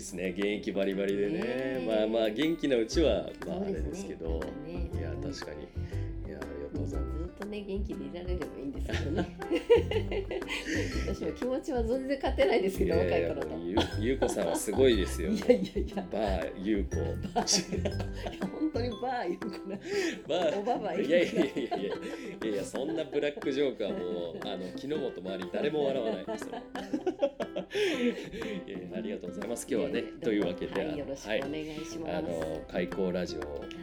ですね。現役バリバリでね。ねまあまあ元気なうちはまああれですけど。ねいや確かに。いやありがとうごずざいます。っとね元気でいられればいいんですけどね。私も気持ちは全然勝てないですけど若い頃と。もうゆゆうこさんはすごいですよ。いやいやいや。バーゆうこバーいや本当にバーいうかな。バおばばーいやいやいやいや。いやいやそんなブラックジョークはもうあの木の本周り誰も笑わないですよいやいやありがとうございます。今日はねえーというわけで、はい、よろしくおはい願いします、あの開校ラジオ、い。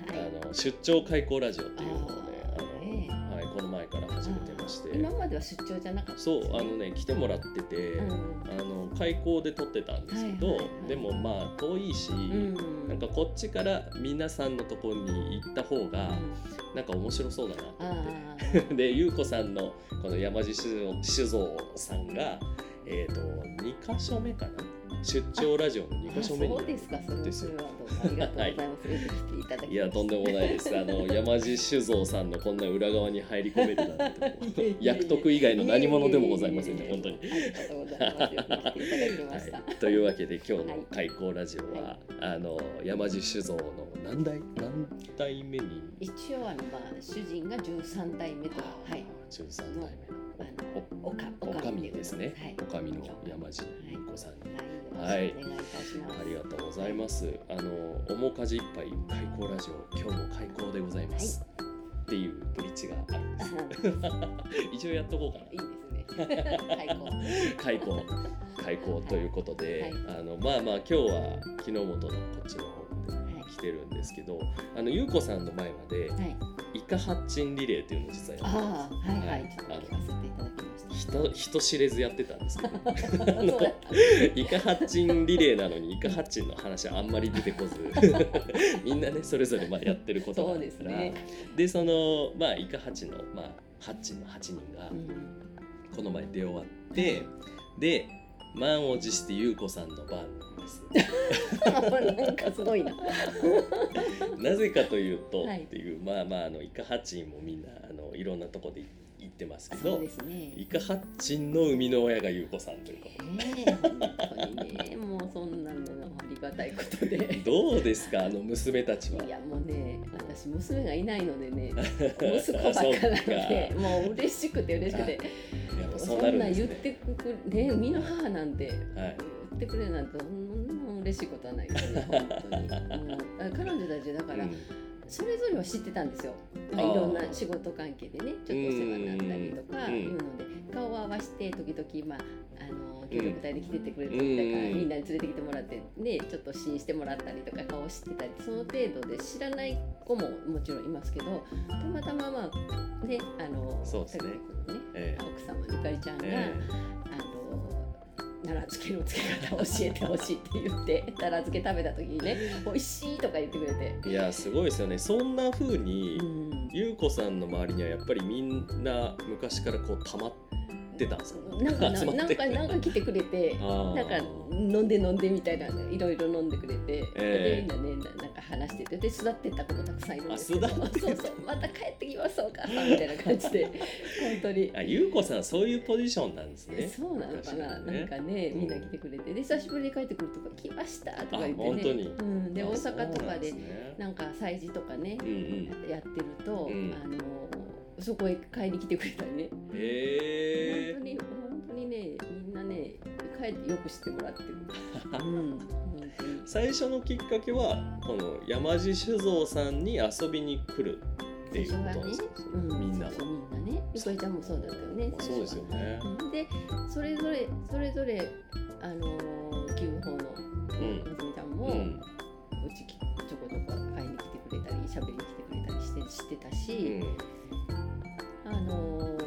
あの出張開校ラジオっていうのをねあの、はい、この前から始めてまして。今までは出張じゃなかった。そうあのね来てもらってて、うん。あの開校で撮ってたんですけど、はいはいはい。でもまあ遠いし、うん。なんかこっちから皆さんのところに行った方がうん。なんか面白そうだなあと思って。で優子さんのこの山地酒造さんがえっ、と2箇所目かな？出張ラジオの2あ箇所目に。そうですかそれですよそれはどうも。ありがとうございます、出てきて。いいやとんでもないです。あの山地酒造さんのこんな裏側に入り込めるなんて役得以外の何者でもございませんね本当に。ありがとうございます。というわけで今日はいの開講ラジオは、はあの山地酒造の何代？何代目に？一応あのまあ主人が13代目と。はい。13代あ目。のおかおおかみ。ですね、はい。おかみの山地優子さんに、はい、ありがとうございます。あの面かじいっぱい開講ラジオ今日も開講でございます、っていうブリッジがあるんです。一応やっとこうかな。いいですね。開講 開講ということで、あのまあまあ今日は木の本のこっちの方まで来てるんですけどあの優子さんの前まではい。イカハッチンリレーっていうのを実はやってたんですああ、はいははいい。ちょっと聞かせていただきまし人人知れずやってたんですけど。イカハッチンリレーなのにイカハッチンの話はあんまり出てこず みんなねそれぞれまあやってることがあそうるからですね。でそのまあイカハチのまあハッチンの8人がうん。この前出終わってで満を持して優子さんの番なんです なんかすごいな。なぜかというと、はいっていうまあまああのイカハッチンもみんなあのいろんなとこで行ってますけどね。イカハッチンの生みの親が優子さんということ本当にね、もうそんなのありがたいことで。どうですかあの娘たちは？いやもうね、私娘がいないのでね、息子ばっかなのそで、もう嬉しくて嬉しくて。そんなん言ってくれね、生みの母なんて。はい言ってくれるなんて、そんな嬉しいことはないですね。本当に。もうあ彼女たちだから、それぞれは知ってたんですよ。まあ、いろんな仕事関係でね、ちょっとお世話になったりとかうん。いうので、顔を合わせて時々まああの協力隊で来ててくれて、うんだからみんなに連れてきてもらってね、ちょっと試飲してもらったりとか顔を知ってたり、その程度で知らない子ももちろんいますけど、たまたままあねあのそうですね。ねええ。奥様ゆかりちゃんが、えあの奈良漬けの漬け方を教えてほしいって言って奈良漬け食べた時にね美味しいとか言ってくれて。えいやすごいですよね。そんな風に、うん。優子さんの周りにはやっぱりみんな昔からこう溜まってたんですか？なんかな んかなんか来てくれて なんか飲んで飲んでみたいないろいろ飲んでくれて、ええ。でみんなねななんか話しててで巣立ってった子もたくさんいるんですけど。そうそう。また帰ってきますお母さんみたいな感じで本当に。あ優子さんそういうポジションなんですね。そうなのかな、ね。なんかねみんな来てくれて。で久しぶりに帰ってくるとか来ましたとか言ってね。あ本当に。うん、であ大阪とかでそうなんか催事とかね、やってると、うん。あのそこへ買いに来てくれたりね、へえ。本当に本当にねみんなね帰ってよくしてもらってる。うん、最初のきっかけはこの山地酒造さんに遊びに来るっていうことですか、うん、みんな。がそうみんなね。ゆかりちゃんもそうだったよねまあそうですよね。うん。でそれぞれそれぞれあの旧法のうん。娘ちゃんも、ううん。ちきちょこちょこ買いに来てくれたり喋りに来てくれたりしてしてたうし、ん。あの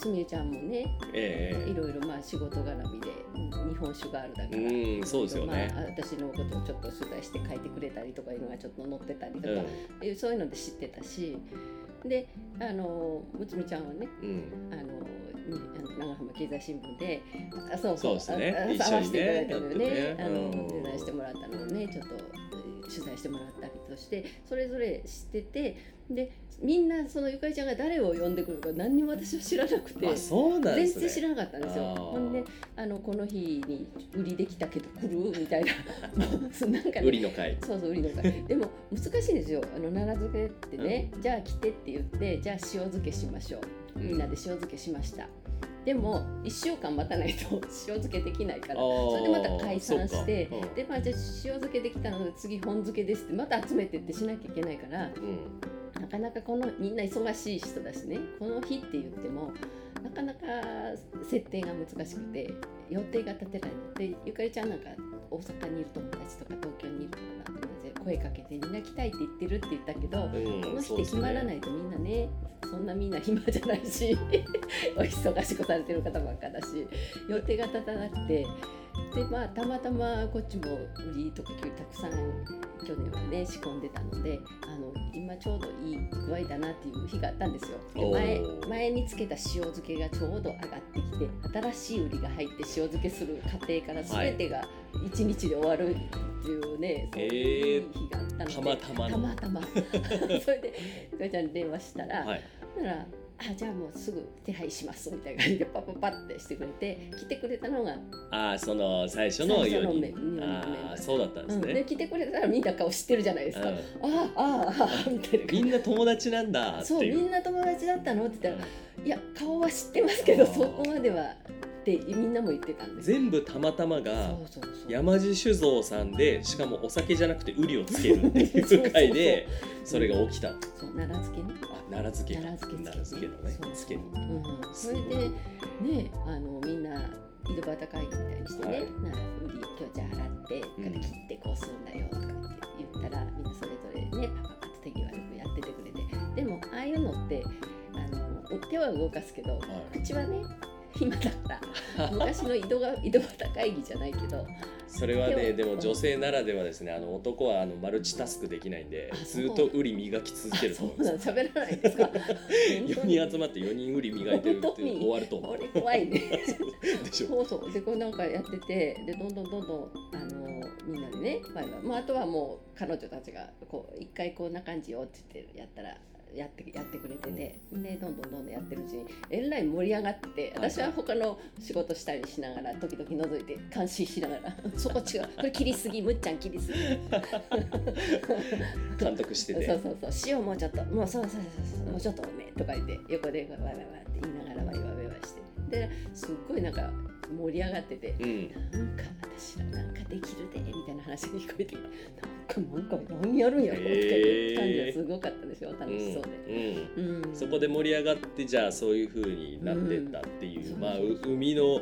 すみれちゃんもねええいろいろまあ仕事絡みでうん日本酒があるだから、うんそうですよね。まあ、私のことをちょっと取材して書いてくれたりとかいうのがちょっと載ってたりとか、うん。えそういうので知ってたしであのむつみちゃんはねうん。あの長浜経済新聞であそうそうですね。一緒にね探していただいたのよね。ね。あのうん。デザインしてもらったのをねちょっと取材してもらったりとしてそれぞれ知っててでみんなそのゆかりちゃんが誰を呼んでくるか何にも私は知らなくてあそうなんですね。全然知らなかったんですよ。ほんであのこの日に売りできたけど来る？みたいな。なんかね。売りの会。そうそう売りの会。でも難しいんですよ。あの奈良漬けってね、じゃあ来てって言ってじゃあ塩漬けしましょう。みんなで塩漬けしましたでも1週間待たないと 塩漬けできないからそれでまた解散してでまあじゃあ塩漬けできたので次本漬けですってまた集めてってしなきゃいけないからうん。なかなかこのみんな忙しい人だしねこの日って言ってもなかなか設定が難しくて予定が立てない。でゆかりちゃんなんか大阪にいる友達とか東京にいる友達で声かけてみんな来たいって言ってるって言ったけど、うんこの日って決まらないいとみんなねそんなみんな暇じゃないし お忙しくされてる方ばっかだし予定が立たなくてでまあたまたまこっちも売りとかたくさん去年はね仕込んでたのであの今ちょうどいい具合だなっていう日があったんですよ。前ー。前につけた塩漬けがちょうど上がってきて新しい売りが入って塩漬けする過程から全てが1日で終わるっていうね、そういう日があったので、たまたまの。たまたま。それでゆかりちゃんに電話したら、はい。ならあじゃあもうすぐ手配しますみたいな感じでパッパッパってしてくれて来てくれたのが、ああその最初の4最初のメ人メああそうだったんですうん、でね、来てくれたらみんな顔知ってるじゃないですか、うん。ああああみたいな。みんな友達なんだそうみんな友達だったのって言ったらいや顔は知ってますけどそこまではってみんなも言ってたんです。全部たまたまがそうそうそう。山地酒造さんでしかもお酒じゃなくてウリをつけるっていう回でそれが起きた。そう奈良漬けね。あ奈良漬けか。奈良漬け奈良漬けのねそうつけるうん、それでねあのみんな井戸端会議みたいにしてね、はい。な売り今日じゃあ洗ってうんから切ってこうするんだよとかって言ったら、みんなそれぞれねパパパッと手際よくやっててくれて。でもああいうのってあの手は動かすけど、はい。口はね暇だから 昔の井戸が井戸端会議じゃないけど。それはねでも女性ならではですねあの男はあのマルチタスクできないんであずっとウリ磨き続けると思います喋らないですか？4人集まって4人ウリ磨いてるって本当に終わると思う。怖いね。でしょ。そうそう。でこれなんかやっててでどんどんどんどんあのみんなでね、まあまあ、あとはもう彼女たちがこう一回こんな感じよって言ってやったらやってやってくれてて、でどんどんどんどんやってるうちにえらい盛り上がってて私は他の仕事したりしながら時々覗いて監視しながら そこ違う。これ切りすぎむっちゃん切りすぎ。監督してて。そうそうそう。塩もうちょっともうそうそうそうもうちょっと多めとか言って横でワイワイワイって言いながらワイワイワイワイして。ですっごいなんか盛り上がっててうん。なんか私らなんかできるでみたいな話が聞こえてなんかなんか何やるんやろいう感じがすごかったですよ楽しそうで。うん。うん。うんそこで盛り上がってじゃあそういう風になってったっていう、うん。まあ海の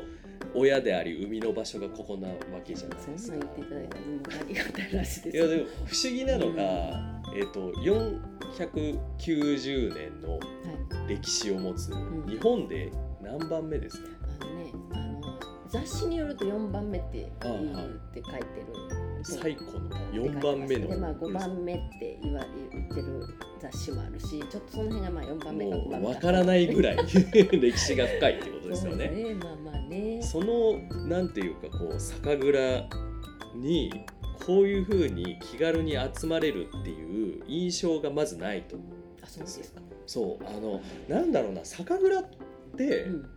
親であり海の場所がここなわけじゃないですか。そんなん言っていただいたありがたいらしいです。いやでも不思議なのが、えっ、と490年のはい、歴史を持つん。日本で何番目ですか、あのね雑誌によると4番目って言うって書いてる。最古の4番目の。でまあ5番目って言わ言ってる雑誌もあるしちょっとその辺がまあ4番目か5も番目う分からないぐらい 歴史が深いってことですよね。ね。まあまあね。そのなんていうかこう酒蔵にこういうふうに気軽に集まれるっていう印象がまずないと。思うあそうですか、そうあのなんだろうな酒蔵ってうん、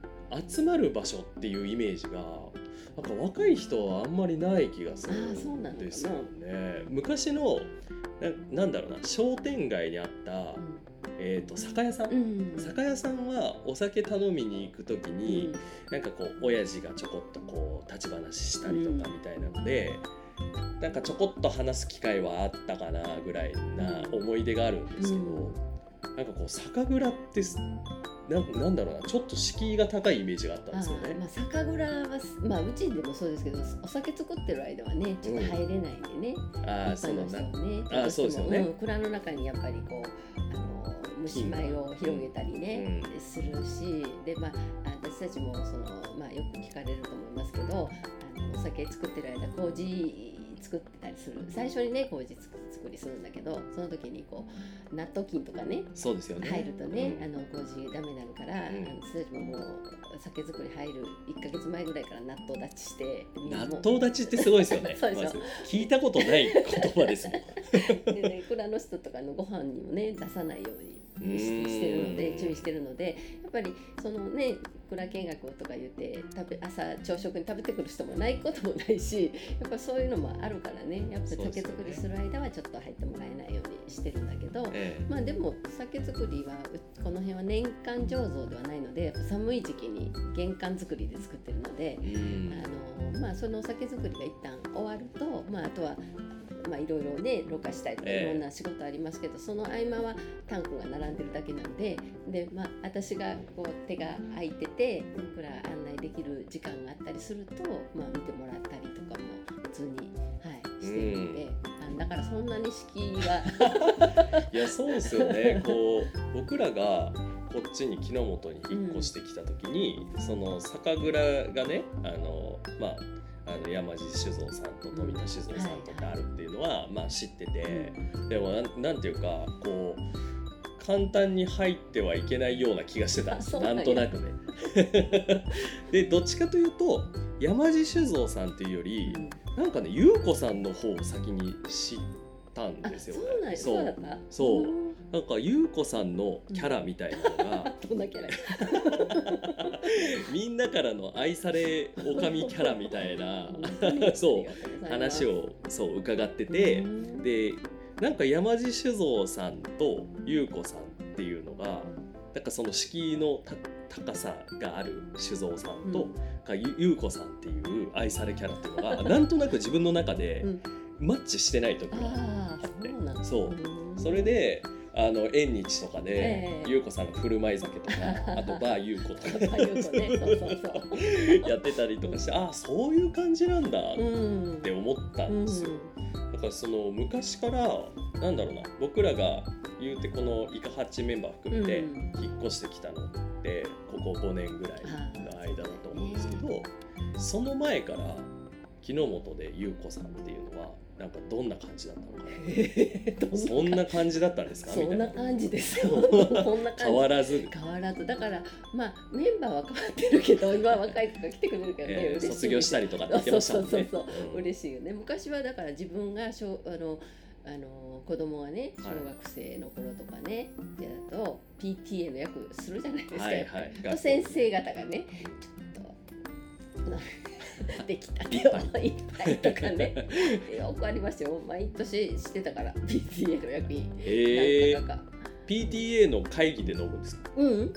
集まる場所っていうイメージがなんか若い人はあんまりない気がするんですよね。昔のななんだろうな商店街にあった、えー、と酒屋さん、うん。うん酒屋さんはお酒頼みに行く時に、なんかこう親父がちょこっとこう立ち話したりとかみたいなので、なんかちょこっと話す機会はあったかなぐらいな思い出があるんですけど、なんかこう酒蔵ってすなんなんだろうなちょっと敷居が高いイメージがあったんですよね。あーまあ、酒蔵は、まあ、うちでもそうですけどお酒作ってる間はねちょっと入れないんでね、ああ一般の人ねあーそうですよね。ん蔵の中にやっぱりこうあの蒸し米を広げたりね、うん。するしで、まあ、私たちもその、まあ、よく聞かれると思いますけどあのお酒作ってる間麹作ってたりする。最初にね麹作りするんだけどその時にこう納豆菌とかねそうですよね。入るとね、うん。あの麹ダメになるから、うん。あの私たちももう酒造り入る1か月前ぐらいから納豆立ちして納豆立ちってすごいですよね。そうでしょまず聞いたことない言葉ですもん。でね蔵の人とかのご飯にもね出さないようにししてるのでうん注意してるのでやっぱりそのね蔵見学とか言って食べ朝朝食に食べてくる人もないこともないしやっぱそういうのもあるからね。やっぱ酒造りする間はちょっと入ってもらえないようにしてるんだけど。えまあでも酒造りはうこの辺は年間醸造ではないので寒い時期に玄関作りで作ってるのであのまあそのお酒造りが一旦終わるとまああとはまあいろいろねろ過したりとかええ。いろんな仕事ありますけど、その合間はタンクが並んでるだけなんででまあ私がこう手が空いてて蔵案内できる時間があったりするとまあ見てもらったりとかも普通にはいしてるので、あだからそんなに敷居は。いやそうですよね。こう僕らがこっちに木の本に引っ越してきた時に、その酒蔵がねあのまああの山地酒造さんと富田酒造さんとってあるっていうのは、まあ知ってて、でもなんなんていうかこう簡単に入ってはいけないような気がしてた。んですなんとなくね。でどっちかというと山地酒造さんっていうよりなんかね優子さんの方を先に知ったんあですよそうなんや。そう。そうんなんか優子さんのキャラみたいなのが、どんなキャラ みんなからの愛されおかみキャラみたいなそう話をそう伺ってて、でなんか山地酒造さんと優子さんっていうのがなんかその敷居のた高さがある酒造さんと、かゆ優子さんっていう愛されキャラっていうのがなんとなく自分の中でうん。マッチしてない時があってそうそれであの縁日とかでええ。優子さんの振る舞い酒とか あとバー優子とか。やってたりとかしてああそういう感じなんだっうんて思ったんですよ。だからその昔からなんだろうな僕らが言うてこのイカハッチメンバー含めてうん。引っ越してきたのってここ5年ぐらいの間だと思うんですけどその前から木の本で優子さんっていうのはなんかどんな感じだったのかな？そんな感じだったんですか？みそんな感じですよ。こんな変わらず、変わらず。だからまあメンバーは変わってるけど 今若い人が来てくれるからね、えー卒業したりとかって言ってましたもんね。そうそうそうう。ん。嬉しいよね。昔はだから自分が小あのあの子供がね小はい。学生の頃とかね、でだと PTA の役するじゃないですか、はいはい。と先生方がねちょっとな できたてをいっぱいとかね。よくありますよ。毎年してたから PTA の役員えー、なんかか。PTA の会議で飲むんですか？うん。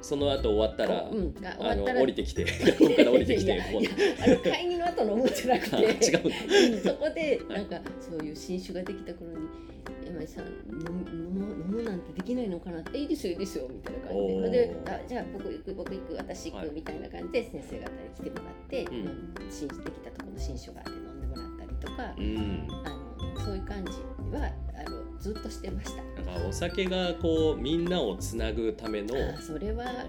その後終わったら、うん、あの降りてきて 学校から降りてきてこうあの会議の後飲むんじゃなくて。あ違うそこでなんかそういう新酒ができた頃に山井さん飲む飲むなんてできないのかな？っていいですよいいですよみたいな感じで。であじゃあ僕行く僕行く私行く、はい。みたいな感じで先生方に来てもらって、うん。できたところの新酒があって飲んでもらったりとか、うん。あのそういう感じはあのずっとしてました。なんかお酒がこうみんなをつなぐためのあそれはやっ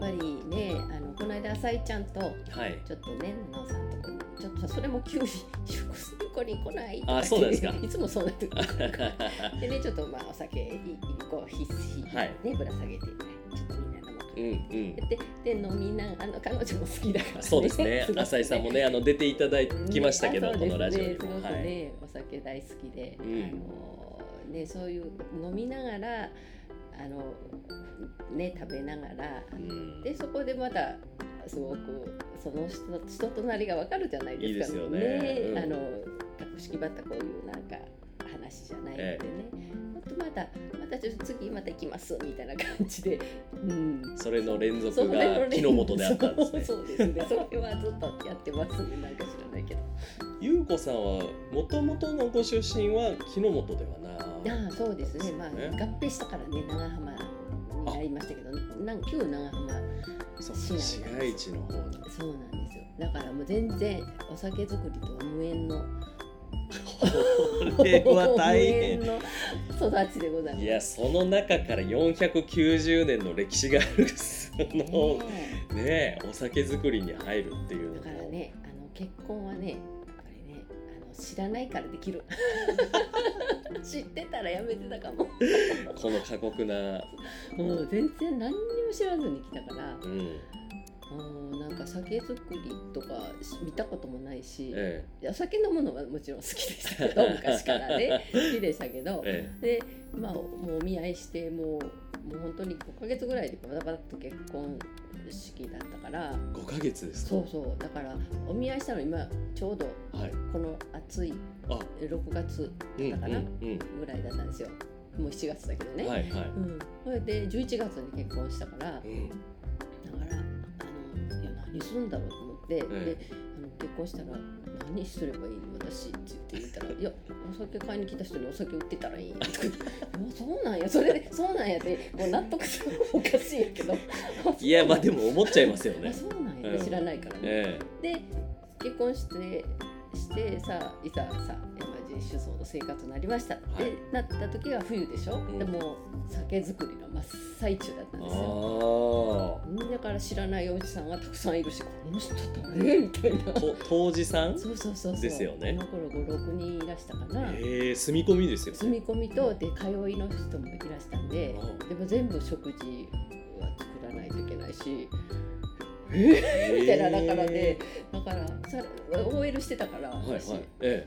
ぱりねあのこの間浅井ちゃんとはい。ちょっとね、奈緒さんとこに、ちょっとそれも急に、祝する子に来ないあ そうなんですか。いつもそうなってくる。でね、ちょっとまあお酒、いこう、必須、はい。ね、ぶら下げて、ちょっとみんな飲もうか。うんうん。で、で、飲みな、あの、彼女も好きだから、ね。そうですね。ごく浅井さんもねあの出ていただきましたけど、うです。このラジオにね、すごくもはいね、お酒大好きで、うん。あのね、そういう飲みながら、あの、ね、食べながら、うん。でそこでまたすごくその人人となりがわかるじゃないですか。いいですよね。うん。あの格式ばったこういうなんか話じゃないのでね、あとまたまたちょっと次また行きますみたいな感じで、うん、それの連続が木の元であったんですね。そうですね。それはずっとやってます。ねなんか知らないけど。優子さんはもともとのご出身は木の元ではなああそうですね。まあね。合併したからね長浜になりましたけどなん旧長浜市街地の方に。そうなんですよ。だからもう全然お酒造りとは無縁の。これは大変。の育ちでございます。いやその中から490年の歴史があるそのねねえお酒造りに入るっていうのだからねあの結婚はね知らないからできる。知ってたらやめてたかも。この過酷な。もう全然何にも知らずに来たから。うん。うんなんか酒造りとかし見たこともないし、えお酒飲むのはもちろん好きでしたけど 昔からね。好きでしたけど。ええ。でまあもうお見合いしてもうもう本当に5ヶ月ぐらいでバタバタっと結婚式だったから。え5ヶ月ですか？そうそう。だからお見合いしたの今ちょうどはい。この暑いあ。6月うんだったかな、ぐらいだったんですよ。もう7月だけどね、はいはい。うん、それで11月に結婚したから。だかうんらあのいや何するんだろうと思って、え。であの結婚したら「何すればいいの私」って言って言ったら「いやお酒買いに来た人にお酒売ってたらいい」とか言って「もうそうなんやそれでそうなんや」ってこう納得するのおかしいんやけど。いやまあでも思っちゃいますよ あねそうなんや、うん。知らないからね。え。で結婚してしてさいざさ山地酒造の生活になりました、はいでなった時は冬でしょ、ん。でも酒造りの真っ最中だったんえですよ。あだから知らないおじさんがたくさんいるしこの人誰みたいな。当時さん？そうそうそうそう。ですよね。この頃56人いらしたかな、ええ住み込みですよ住み込みとで通いの人もいらしたんで。うん。でも全部食事は作らないといけないしえみたいなだからでだからさ OL してたからはいはい。私え。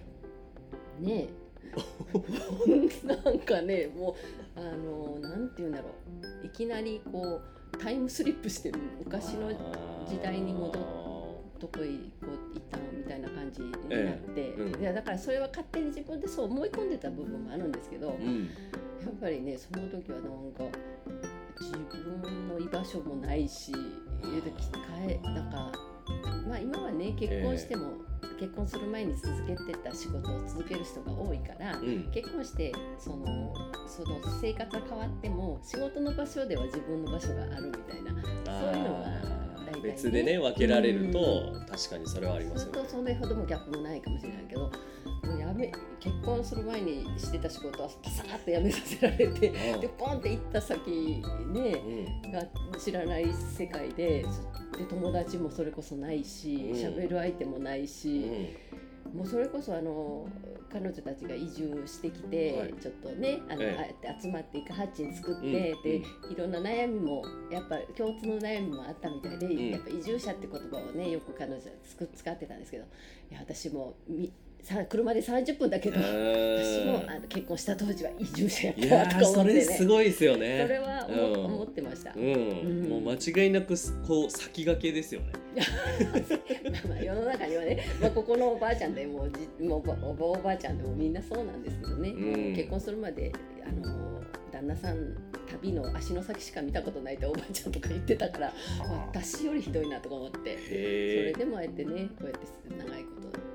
ねえ。なんかねもうあのなんて言うんだろう。いきなりこうタイムスリップして昔の時代に戻っどこへこう行ったのみたいな感じになって、ええ。うん。いやだからそれは勝手に自分でそう思い込んでた部分もあるんですけど、やうん。っぱりねその時はなんか自分の居場所もないしえで変えなんかまあ今はね結婚しても、結婚する前に続けてた仕事を続ける人が多いから、うん。結婚してそのその生活が変わっても仕事の場所では自分の場所があるみたいなそういうのがね。別でね分けられると確かにそれはありますよね。とそれほどもギャップもないかもしれないけどもうやめ結婚する前にしてた仕事はパサーッとやめさせられてうん。でポンって行った先ねうん。が知らない世界でで友達もそれこそないしうん。喋る相手もないし。うんもうそれこそあの彼女たちが移住してきて、はい。ちょっとねあの、ええ。ああやって集まってイカハッチン作って、うんでいろんな悩みもやっぱ共通の悩みもあったみたいで、ん。やっぱ移住者って言葉をねよく彼女はつく使ってたんですけどいや私もみさ車で30分だけど私もあの結婚した当時は移住者やったとか思ってね。れすごいですよそねれは思,、うん。思ってました。うん、うん。もう間違いなくこう先駆けですよねまあ世の中にはね、まあ、ここのおばあちゃんでもうじもうおばおばあちゃんでもみんなそうなんですけどね、うん。結婚するまであの旦那さん旅の足の先しか見たことないっておばあちゃんとか言ってたから私よりひどいなとか思ってそれでもああやってねこうやって長いこと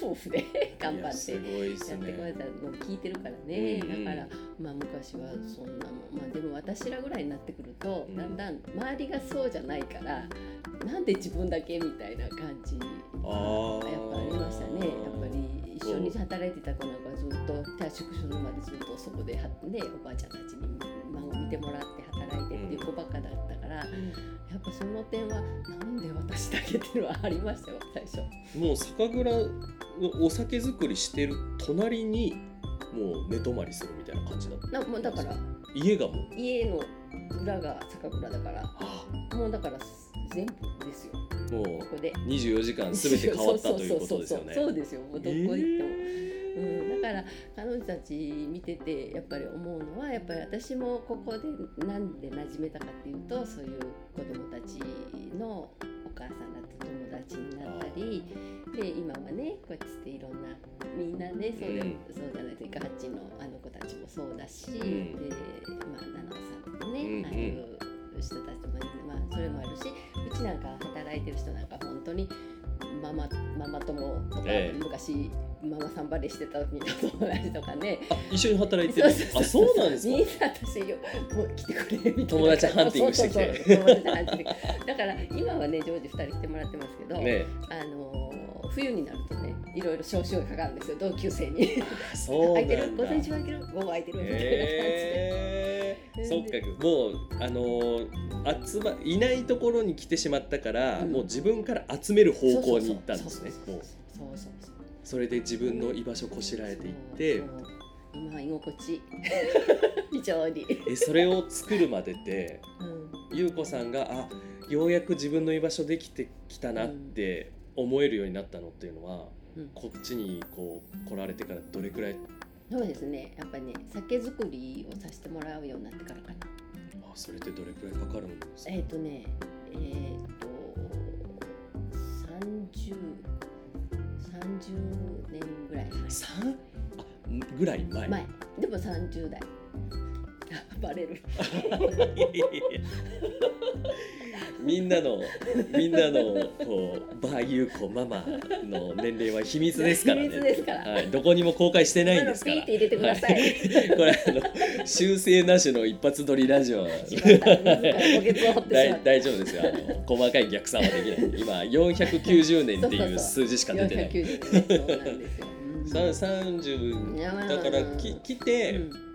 夫婦で頑張ってやってこられねたのを聞いてるからね、うんうん。だからまあ昔はそんなもん。まあでも私らぐらいになってくると、うん。だんだん周りがそうじゃないからなんで自分だけみたいな感じあーやっぱありましたね。やっぱり一緒に働いてた子なんかずっと退職するまでずっとそこではねおばあちゃんたちに孫見てもらって働いてっていう子ばっかだったから、やっぱその点はなんで私だけっていうのはありましたよ。最初。もう酒蔵のお酒造りしてる隣にもう寝泊まりするみたいな感じだった。なもうだから。家がもう。家の裏が酒蔵だから。あ。もうだから全部ですよ。もうここで。24時間すべて変わったということですよね。そうですよ。もうどこ行っても、えうん、だから彼女たち見ててやっぱり思うのはやっぱり私もここでなんで馴染めたかっていうとそういう子供たちのお母さんだって友達になったりで今はねこうやっていろんなみんなねそうで、うん。そうじゃないというかハッチのあの子たちもそうだし、ん。でまあ七尾さんとね、うんうん。ああいう人たちもまあそれもあるしうちなんか働いてる人なんか本当にママママ友とか、ええ。昔ママさんバレーしてた時の友達とかね。あ一緒に働いてる。あそうなんですか？みんな私よもう来てくれみた。いな友達ハンティングしてきて。だから今はね常時2人来てもらってますけど、ねあのー冬になるとねいろいろ招集がかかるんですよ同級生に。そう空いてる午前中空いてる午後空いてるみたいな感じで。そっか。もうあのー集まいないところに来てしまったから、うん。もう自分から集める方向に行ったんですね。そうそうそれで自分の居場所こしらえていって。今居心地。非常に、えそれを作るまでってうん。優子さんがあようやく自分の居場所できてきたなって思えるようになったのっていうのは、うん。こっちにこう来られてからどれくらい？そうですね。やっぱりね酒造りをさせてもらうようになってからかな。あそれってどれくらいかかるんですか、えっ、とねえっ、と30 30年ぐらい前。三あぐらい前。前。でも30代。あ バレる。みんなのみんなのこうバーユーコママの年齢は秘密ですからね。秘密ですから。はい、どこにも公開してないんですから。ピーって入れてください。はい。これあの修正なしの一発撮りラジオ大大丈夫ですよ。あの細かい逆算はできない。今490年っていう数字しか出てない。490ねそうなんですよ、うん。さ30いやまあだからき来て、うん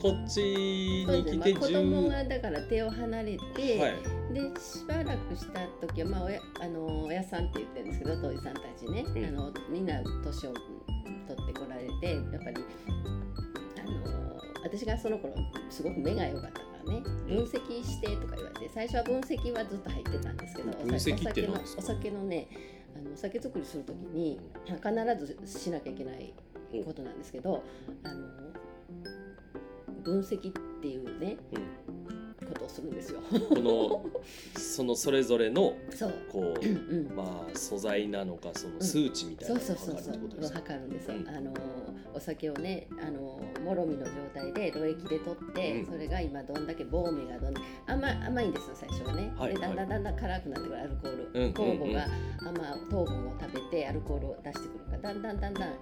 こっちに来てまあ、子供がだから手を離れて、はい。でしばらくした時は、まあ、おやあの親さんって言ってるんですけど当時さんたちね、うん。あのみんな年を取ってこられてやっぱりあの私がその頃すごく目が良かったからね。うん。分析してとか言われて最初は分析はずっと入ってたんですけどお酒のお酒のねあのお酒作りする時に必ずしなきゃいけないことなんですけどあの分析っていうねうんことをするんですよ。このそのそれぞれのそう。こううんまあ素材なのかその数値みたいそなのを測るってことですか？測るんですよ、うん。あのお酒をねあのもろみの状態で炉液で取って、うん。それが今どんだけボーメがどんだけ甘甘いんですよ最初はね、はいでだんだんだんだん辛くなってくる。アルコール、うん。うん酵母が甘糖分を食べてアルコールを出してくるからだんだんだんだんあ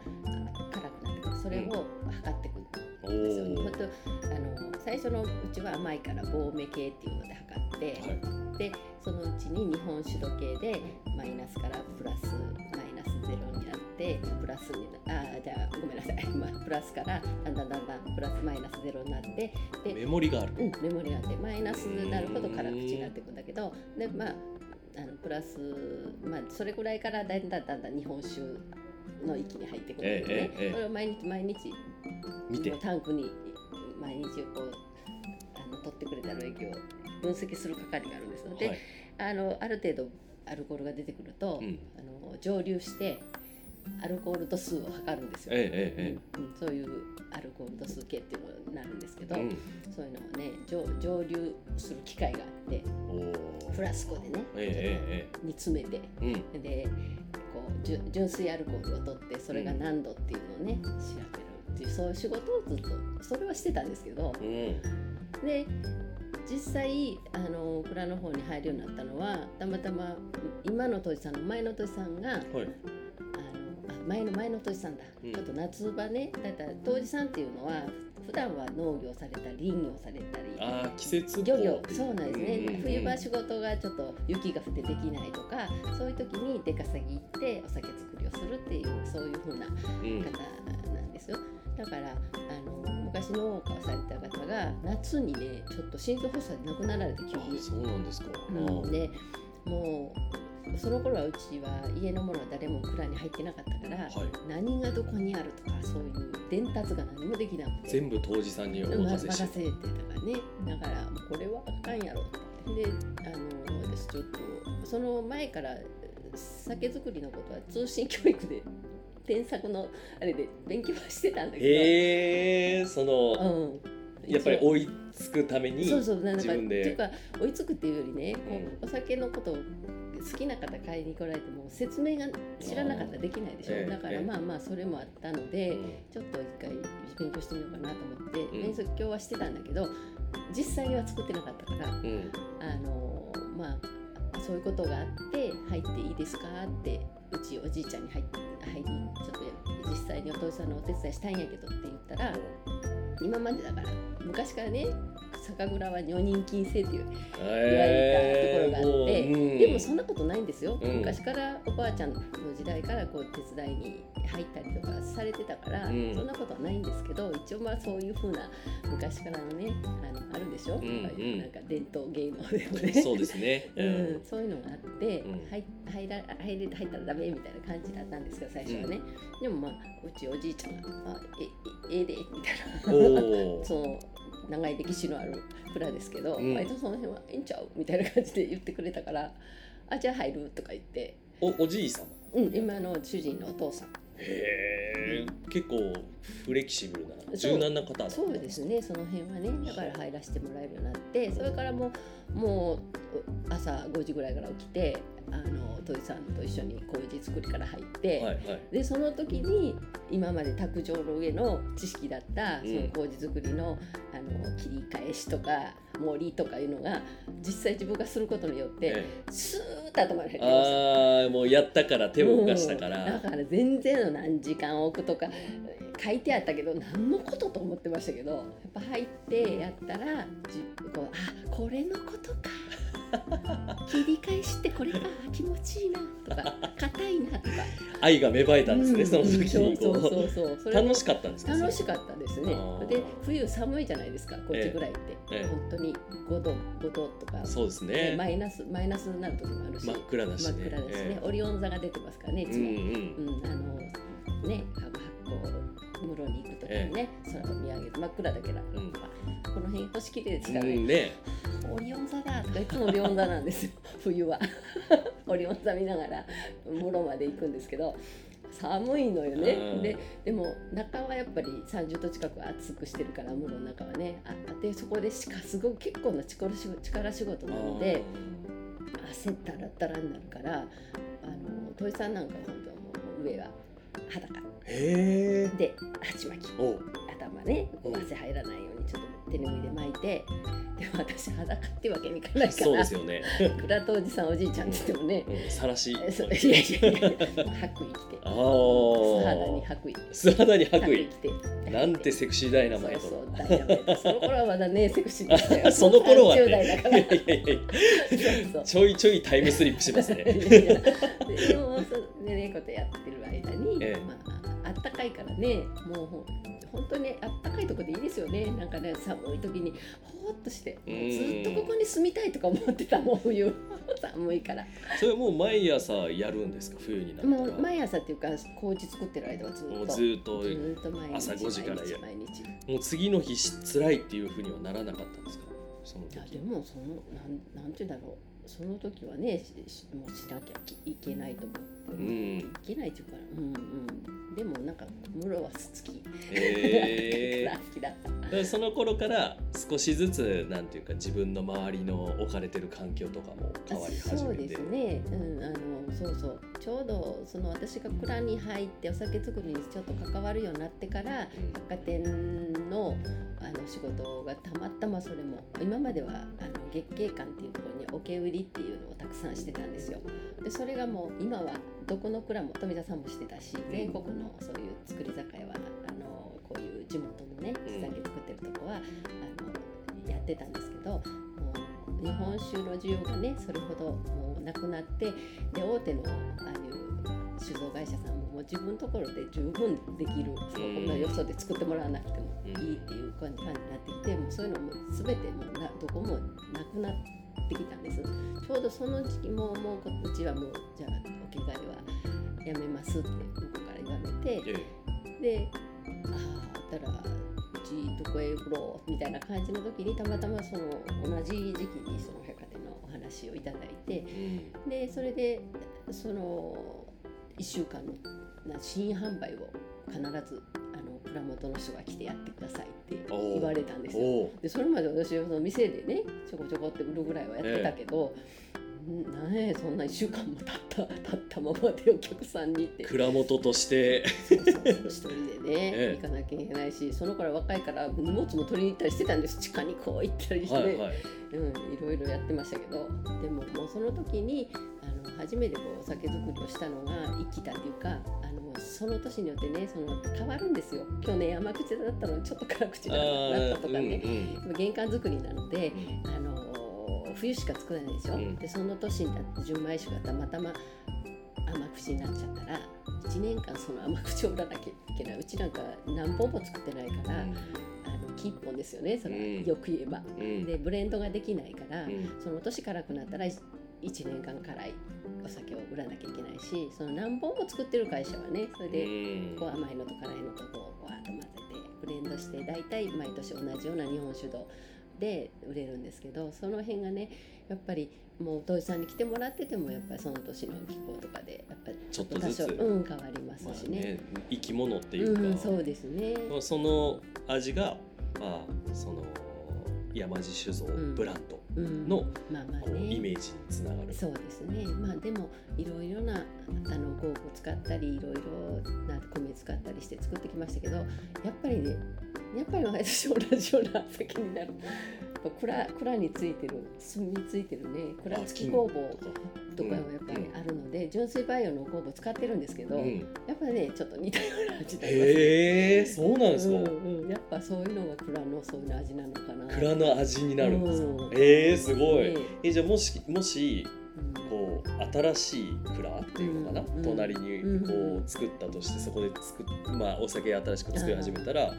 辛くなってくる。それを測ってくるほんとあの最初のうちは甘いからボーメ系っていうので測って、はい。でそのうちに日本酒度計でマイナスからプラスマイナスゼロになってプラスになあーじゃあごめんなさい、まあ、プラスからだんだんだんだんプラスマイナスゼロになってで、メモリがある。うん、メモリがあってマイナスになるほど辛口になっていくんだけどでまああのプラスまあそれぐらいからだんだんだんだん日本酒の域に入ってくるんだけどね、ええええそれを毎日毎日見てタンクに毎日こうあの取ってくれた炉液を分析する係があるんですので、はい。あのある程度アルコールが出てくると、うんあの蒸留してアルコール度数を測るんですよ。えええうんうんそういうアルコール度数計っていうのになるんですけど、えええ。そういうのをね蒸蒸留する機械があって。フラスコでね、えええ煮詰めて。で純粋アルコールを取ってそれが何度っていうのをね調べるっていうそういう仕事をずっとそれはしてたんですけどうん。で実際あの蔵の方に入るようになったのはたまたま今の杜氏さんの前の杜氏さんがはい。前の前の杜氏さんだ、うん。ちょっと夏場ねだから杜氏さんっていうのは普段は農業されたり林業されたりああ季節漁業。そうなんですね、うんうんうん。冬場仕事がちょっと雪が降ってできないとかそういう時に出稼ぎ行ってお酒作りをするっていうそういう風なうん。方なんですよ。だからあの昔農家をされた方が夏にねちょっと心臓発作で亡くなられて急にあ、そうなんですか。うん、でもうその頃はうちは家のものは誰も蔵に入ってなかったから、はい。何がどこにあるとかそういう伝達が何もできなくて。全部杜氏さんにおま任せして。任せてたからね。だからもうこれはあかんやろって。であの私ちょっとその前から酒造りのことは通信教育で添削のあれで勉強はしてたんだけど、へえ、その、うん、やっぱり追いつくために。そうそう。なんか自分で。っていうか追いつくっていうよりね、こううお酒のことを好きな方買いに来られても説明が知らなかったらできないでしょ、ええだからええ。まあまあそれもあったので、うん。ちょっと一回勉強してみようかなと思って、うん。勉強はしてたんだけど実際には作ってなかったからうん。あのまあそういうことがあって入っていいですかってうちおじいちゃんに入って入りちょっと実際にお父さんのお手伝いしたいんやけどって言ったら今までだから昔からね酒蔵は女人禁制っていうえ言われたところがあってもううん。でもそんなことないんですよ、うん。昔からおばあちゃんの時代からこう手伝いに入ったりとかされてたから、うん。そんなことはないんですけど一応まあそういうふうな昔からのねあのあるでしょ、んうん。うなんか伝統芸能でもね。そうですね。うん、そういうのがあって、うん入入ら入れ入ったらダメべみたいな感じだったんですが最初はね、でもまあうちおじいちゃんが「あええええで」みたいな。その長い歴史のある蔵ですけど、うん。割とその辺は「ええんちゃう?」みたいな感じで言ってくれたから「あじゃあ入る?」とか言って、おおじいさん？うん、今の主人のお父さん。へえ結構フレキシブルな柔軟な方だそうですねその辺はねだから入らせてもらえるようになってそれからもうもう朝5時ぐらいから起きてあの土井さんと一緒に麹作りから入って、はいはい。でその時に今まで卓上の上の知識だったその麹作りの,、あの切り返しとか盛りとかいうのが実際自分がすることによってえスーッと頭に入って。ああもうやったから手を動かしたかうん。だら、から全然の何時間置くとか書いてあったけど何のことと思ってましたけどやっぱ入ってやったらじこうあこれのことか。切り返しってこれか。気持ちいいな。とか硬いな。とか。愛が芽生えたんですね、うん。その時に。こそうそうそう。そう楽しかったんですか？楽しかったですね。で冬寒いじゃないですかこっちぐらいって、ええ。本当に5度5度とか、そうですね。ねマイナスマイナスになる時もあるし。真っ暗だしね。真っ暗ですね、えオリオン座が出てますからねいえつも、うんうん。うん、あのね発酵室に行く時にね、空を見上げて真っ暗だけど、ん。まあこの辺星綺麗ですからね、うんね。オリオン座だ。とかいつもオリオン座なんですよ。冬は。オリオン座見ながら室まで行くんですけど寒いのよね、うん。ででも中はやっぱり30度近く暑くしてるから室の中はね。あでそこでしかすごく結構な力仕事力仕事なので汗だらだらになるからあの土井さんなんかは本当はもう上は裸で鉢巻き。頭ね汗入らないようにちょっと手拭いで巻いてでも私裸ってわけにいかないから。そうですよね、倉戸おじさんおじいちゃんって言ってもね。うん、さらし。いやいやいや。白衣着て。あ素肌にあ白衣。素肌に白衣。着て。なんてセクシーダイナマイト。そうそうダイナマイト。その頃はまだね セクシーでしたよ。その頃はね。30代だからいやいやいやそうそうちょいちょいタイムスリップしますね。いやいや。でもそうでねことやってる間に、ええ。まああったかいからねもう本当にあったかいとこでいいですよね。なんかね寒い時にほーっとしてずっとここに住みたいとか思ってたもう 冬。寒いから。それもう毎朝やるんですか？冬になったら。もう毎朝っていうか麹作ってる間はずっと。もうずっとずーっと毎日朝5時からや毎日もう次の日し辛いっていうふうにはならなかったんですか？そのいや時でもそのなんなんていうんだろう。その時はねもうしなきゃいけないと思って、うん。いけないっていうかうん。うん。でもなん。か室は好きへえ好きだったその頃から少しずつなん。ていうか自分の周りの置かれてる環境とかも変わり始めてそうですね、うん、あのそうそうちょうどその私が蔵に入ってお酒作りにちょっと関わるようになってから百貨店のあの仕事がたまたまそれも今まではあの月経館っていうところに桶売りっていうのをたくさん。してたん。ですよでそれがもう今はどこの蔵も富田さんもしてたし全国のそういう作り酒屋はあのこういう地元のねうん。地酒作ってるとこはあのやってたんですけどもう日本酒の需要がねそれほどもうなくなってで大手のああいう酒造会社さんももう自分のところで十分できるそうんこんなよそで作ってもらわなくてもいいっていう感じ感じになってきてもうそういうのも全てもうなどこもなくなってきたんです。ちょうどその時期ももうこうちはもうじゃあお着替えはやめますって向こうから言われて。えであああったらうちどこへ売ろうみたいな感じの時にたまたまその同じ時期にその百貨店のお話をいただいてでそれでその1週間のな新販売を必ず蔵元の人が来てやってくださいって言われたんですよ。でそれまで私はその店でねちょこちょこって売るぐらいはやってたけど、んなんやそんな1週間も経った 経ったままでお客さんにって。蔵元として。そうそうそう一人でね、ええ。行かなきゃいけないしその頃若いから荷物も取りに行ったりしてたんです。地下にこう行ったりして、はいはい。うん、いろいろやってましたけど。でももうその時にあの初めてこうお酒作りをしたのが生きたっていうかあのその年によってねその変わるんですよ。去年甘口だったのにちょっと辛口あだったとかーね、うん玄関作りなのでうん。あの冬しか作らないでしょ、うん。でその年になって純米酒がたまたま甘口になっちゃったら1年間その甘口を売らなきゃいけない。うちなんか何本も作ってないから、あの木1本ですよねそれはうん。よく言えば。うん。でブレンドができないから、うん。その年辛くなったら1年間辛いお酒を売らなきゃいけないしその何本も作ってる会社はねそれでこう甘いのと辛いのとこうわーっと混ぜてブレンドして大体毎年同じような日本酒度で売れるんですけどその辺がねやっぱりもう土井さんに来てもらっててもやっぱりその年の気候とかでやっぱりちょっとずつ。うん、変わりますまあしね。ね生き物っていうか、うん、そうですね。その味がまあその山地酒造ん。ブランド。うん、のまあまあこうイメね。ージにつながる。そうですね。まあでもいろいろなあの酵母使ったりいろいろな米使ったりして作ってきましたけど、やっぱりね、やっぱり毎年同じような酒になる。やっぱ蔵蔵についてる炭についてるね。蔵付き工房とかはやっぱりあるので、純粋培養の酵母使ってるんですけど、うん、やっぱりねちょっと似たような味になります。ね。へえそうなんですか、うんうん、やっぱそういうのが蔵のそういう味なのかな。蔵の味になるんですか、うん。えー、すごい、ね。えじゃあもしもしうん。こう新しい蔵っていうのかな、うん隣にうん。こう作ったとしてそこで作っ、まあ、お酒新しく作り始めたら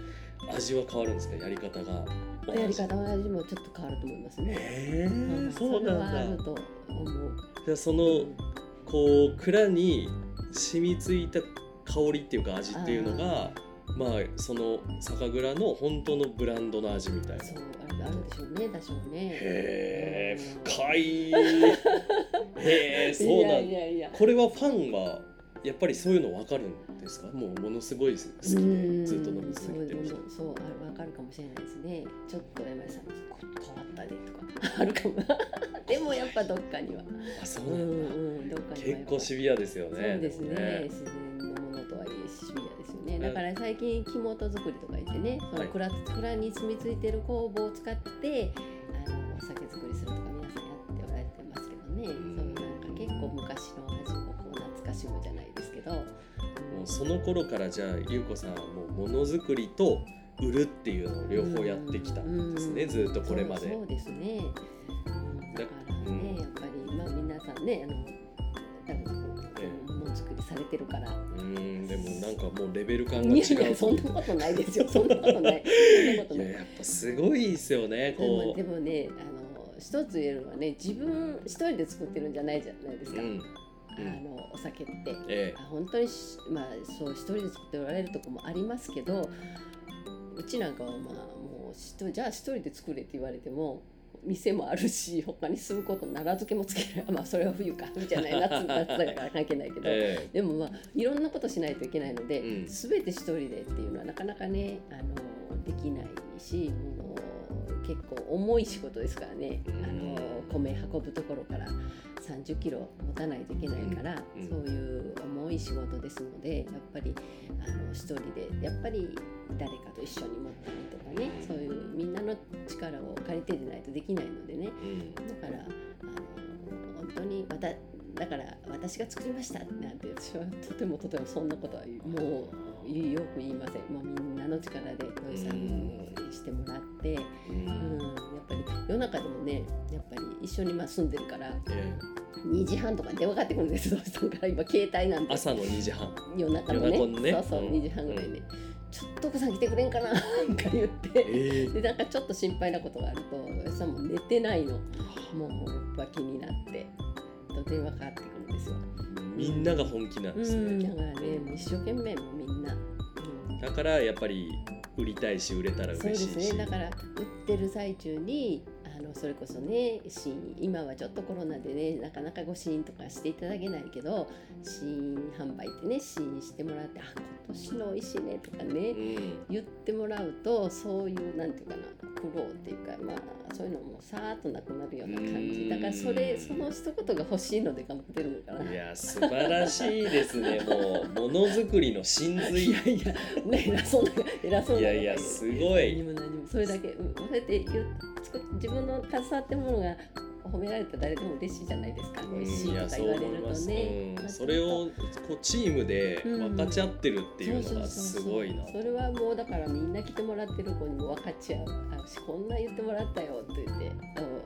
味は変わるんですか？やり方が。やり方の味もちょっと変わると思いますね。へえんそうなんだ。じゃあそのこう蔵に染みついた香りっていうか味っていうのがまあその酒蔵の本当のブランドの味みたいな。そうあるあるでしょうね、多少ね。へえうん。深い。へえそうなんだ。いやいやいや。これはファンはやっぱりそういうの分かるんですか？もうものすごい好きでずっと飲み続けてそうかるかもしれないですね。ちょっとさ変わったねとか。あるかも。でもやっぱどっかには。あそううんなんだ、うんどっかには結構シビアですよねそうですね。でも自然のものとはいえシビアですよね。だから最近木本作りとか言ってねその蔵,、蔵に住み着いてる工房を使ってあのお酒作りするとか皆さんやっておられてますけどね、うん。そういうなんか結構昔の味をこう懐かしむじゃないど、もうその頃からじゃあ優子さんはもうものづくりと売るっていうのを両方やってきたんですね、うんずっとこれまで。そうですね、うん、だからね、うん。やっぱりまあ皆さんねあの多分えものづくりされてるから。うんでもなんかもうレベル感が違うそんなことないですよ。そんなことない。そんなことない。いややっぱすごいですよねこでもねあの一つ言えるのはね自分一人で作ってるんじゃないじゃないですう、か、うん、あのお酒って。えあ本当にしまあそう一人で作っておられるとこもありますけどうちなんかはまあもうじゃあ一人で作れって言われても店もあるし他に住むこと奈良漬けもつけない まあそれは冬か冬じゃない夏夏だから関係ないけえど、え。でもまあいろんなことしないといけないので、うん。全て一人でっていうのはなかなかねあのできないしもう結構重い仕事ですからね、うん。あの米運ぶところから30キロ持たないといけないから、うん。うん。そういう重い仕事ですのでやっぱりあの一人でやっぱり誰かと一緒に持ったりとかねそういうみんなの力を借りてでないとできないのでね。うん。だからあの本当にまただから私が作りましたなんて私はとてもとてもそんなことはもうよく言いません。もうみんなの力で土井さんにしてもらって、ううんん、やっぱり夜中でもねやっぱり一緒にまあ住んでるからえ2時半とかに電話かかってくるんです土井さんから今。携帯なんでえ朝の2時半。夜中のね。ね。そうそううん。2時半ぐらいで、ちょっと奥さん来てくれんかなとか言って。ええ。でなんかちょっと心配なことがあるとさんも寝てないの。もうやっぱ気になってと電話かかってくるんですよ。みんなが本気なんですうん、ねだからね。一生懸命もうみんな。うんだからやっぱり売りたいし売れたらそうで嬉しいし。すね。だから売ってる最中にあのそれこそね試飲今はちょっとコロナでねなかなかご試飲とかしていただけないけど試飲販売ってね試飲してもらってあ今年の美味しいねとかねうん。言ってもらうとそういうなんていうかな苦労っていうかまあそういうのもさーっとなくなるような感うん。じだからそれその一言が欲しいので頑張ってるのかな。いや素晴らしいですね もうものづくりの真い髄やいやね偉そうな偉そうないやいやすごい。何も何も。それだけ、うん、そうやって言う自分のの携わってものが褒められたら誰でも嬉しいじゃないですか、美味しいとか言われるとね、うん、それをこうチームで分かち合ってるっていうのがすごいな。それはもうだからみんな来てもらってる子にも分かち合う。あしこんな言ってもらったよって言って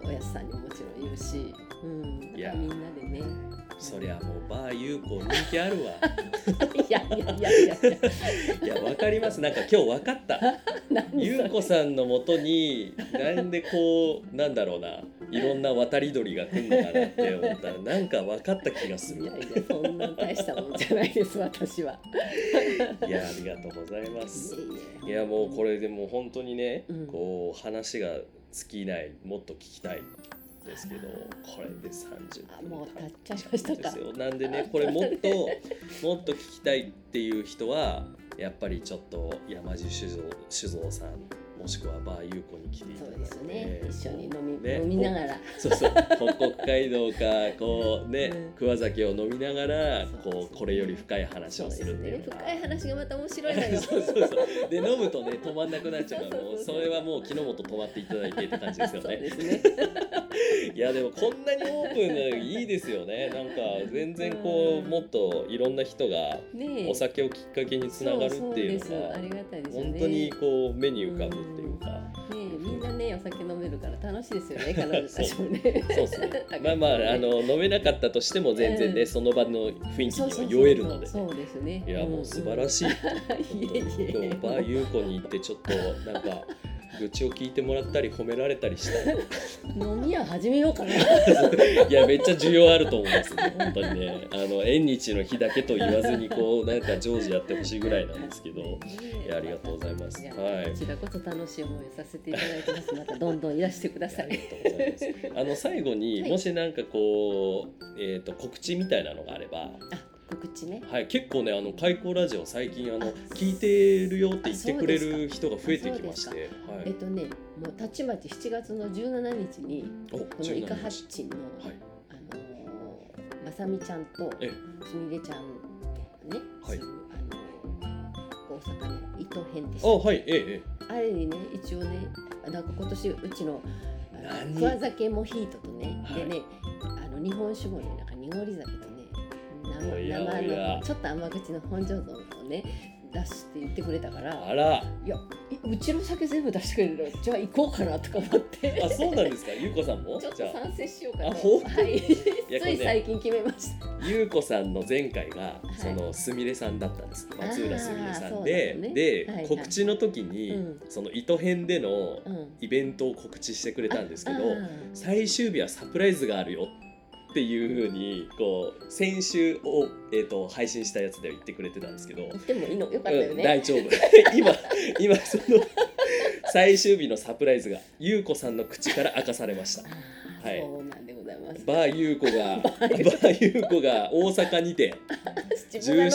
おおやすさんにももちろん言うし、うん、だいや。からみんなでね。そりゃもうバー有効人気あるわ。いやいやいやいや。いやいや分かります。なんか今日分かった。何それ。ゆうこさんのもとになんでこうなんだろうな。いろんな渡り鳥が来るのかなって思ったらなんか分かった気がする。いやいやそんな大したもんじゃないです私は。いやありがとうございます。いやもうこれでもう本当にね、うん。こう話が尽きないもっと聞きたいですけどこれで30あもう分経っちゃいましたか。ですよなんでねこれもっともっと聞きたいっていう人はやっぱりちょっと山地酒造酒造さんもしくはバーユーコに来ていただいて。そうですね。一緒に飲み,、ね。飲みながら。そうそう。北海道かこうね、うん桑酒を飲みながらこうこれより深い話をするっていうのが。深い話がまた面白いのよ。そうそうそう。で飲むとね止まんなくなっちゃうからもうそれはもう木の元止まっていただいてって感じですよね。ですね。いやでもこんなにオープンないいですよね。なんか全然こうもっといろんな人がお酒をきっかけにつながるっていうのりがね。が本当にこう目に浮かぶっていうか。ねえみんなねお酒飲めるから楽しいですよね 彼女たちもね。そうですね。まあまああの飲めなかったとしても全然ね、うんその場の雰囲気には酔えるので、そうですね。いやもう素晴らしい。い。いえいえ。バーユーコに行ってちょっとなんか愚痴を聞いてもらったり褒められたりしたい。飲み屋始めようかな。いやめっちゃ需要あると思いますね。本当にね。あの縁日の日だけと言わずにこうなんか常時やってほしいぐらいなんですけど。いやありがとうございますはいこちらこそ楽しい思いをさせていただいてます。またどんどんいらしてください。ありがとうございます。あの最後に、はいもしなんかこうえっ、と告知みたいなのがあれば。あ告知ね。はい、結構ねあの開口ラジオ最近あのあ聞いてるよって言ってくれる人が増えてきましあて、はい。えっとねもうたちまち7月の17日にお、このイカハッチンの、はい。あのーまさみちゃんとえ、すみれちゃんね、はい。すあの大阪ね糸編でしあ、はい、ええあれにね一応ねなんか今年うちの桑酒モヒートとね、はい。でねあの日本酒もねなんか濁り酒と生やのちょっと甘口の本醸造をね出して言ってくれたかえら。あら、いやいうちの酒全部出してくれるの。じゃあ行こうかなとか思って。あ、そうなんですか？ゆうこさんも？ちょっと賛成しようかなあはい。つい最近決めました。ゆうこさんの前回がい。そのすみれさんだったんです。松浦すみれさんで、ね。で、はいはい。告知の時に、うん。その糸編でのうん。イベントを告知してくれたんですけど最終日はサプライズがあるよっていうふうにこう先週を、えー、と配信したやつでは言ってくれてたんですけど、言ってもいいのよかったようん、ね、大丈夫。今今その最終日のサプライズがゆうこさんの口から明かされました。はい。そうなんでございます。バーゆうこがバーゆうこが大阪にて 自分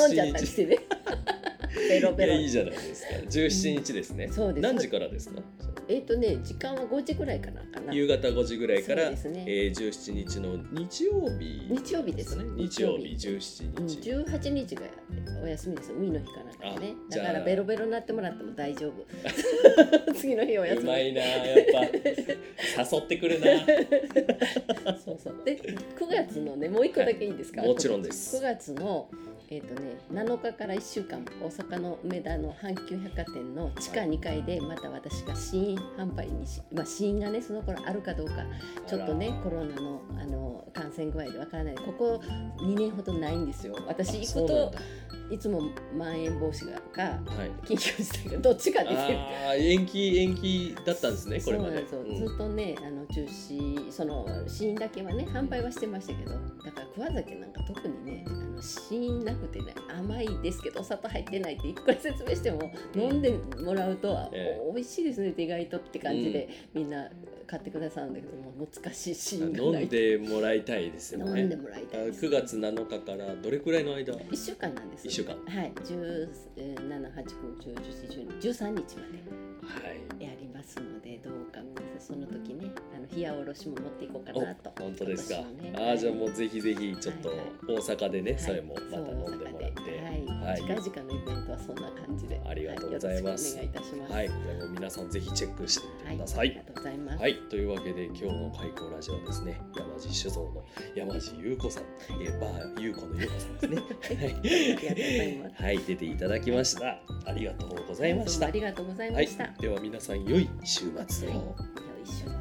ベロいベロやいいじゃないですか。17日ですね、そうです。何時からですか？えっ、とね時間は5時ぐらいかな。かな。夕方5時ぐらいから、ね。えー、17日の日曜日日曜日ですね。日曜日日17うん、日、18日がお休みです海の日かなんかね。だからベロベロになってもらっても大丈夫。次の日お休み。うまいなやっぱ。誘ってくるな そうそう。で9月のねもう一個だけいいですか、もちろんです。9月のえっ、とね7日から1週間大阪の梅田の阪急百貨店の地下2階でまた私が試飲販売にしまあ試飲がねその頃あるかどうかちょっとねコロナのあの感染具合でわからない。ここ2年ほどないんですよ。私行くといつもまん延防止がかはい。緊急事態がどっちかですよあー延期延期だったんですねこれまで。そう。なん。ずっとねあの中止その試飲だけはね販売はしてましたけどだから桑酒なんか特にねあの試飲なくてね甘いですけどお砂糖入ってないっていくら説明しても飲んでもらうと、ええ。お美味しいですねって意外とって感じで、みんな買ってくださるんだけども難しい試飲がない。飲んでもらいたいですよね。飲んでもらいたいです。9月7日からどれくらいの間？1週間なんです一週間。はい。17、8、9、10、11、12、13日まではい。やりますのでどうか皆さんその時ねあの冷やおろしも持っていこうかおなと。本当ですか、ね。ああじゃあもうぜひぜひちょっとはい大阪でね、はい。それもまた飲んでもらって。はい、はい。近々のイベントはそんな感じで。ありがとうございます。お願いいたします。はい、これも皆さんぜひチェックしてみてください。ありがとうございます。はい、というわけで今日の開口ラジオはですね山地酒造の山地優子さん、えーバー優子の優子さんですね。はい、出ていただきました。ありがとうございました。ありがとうございまはい。した、、では皆さん良い週末を。はい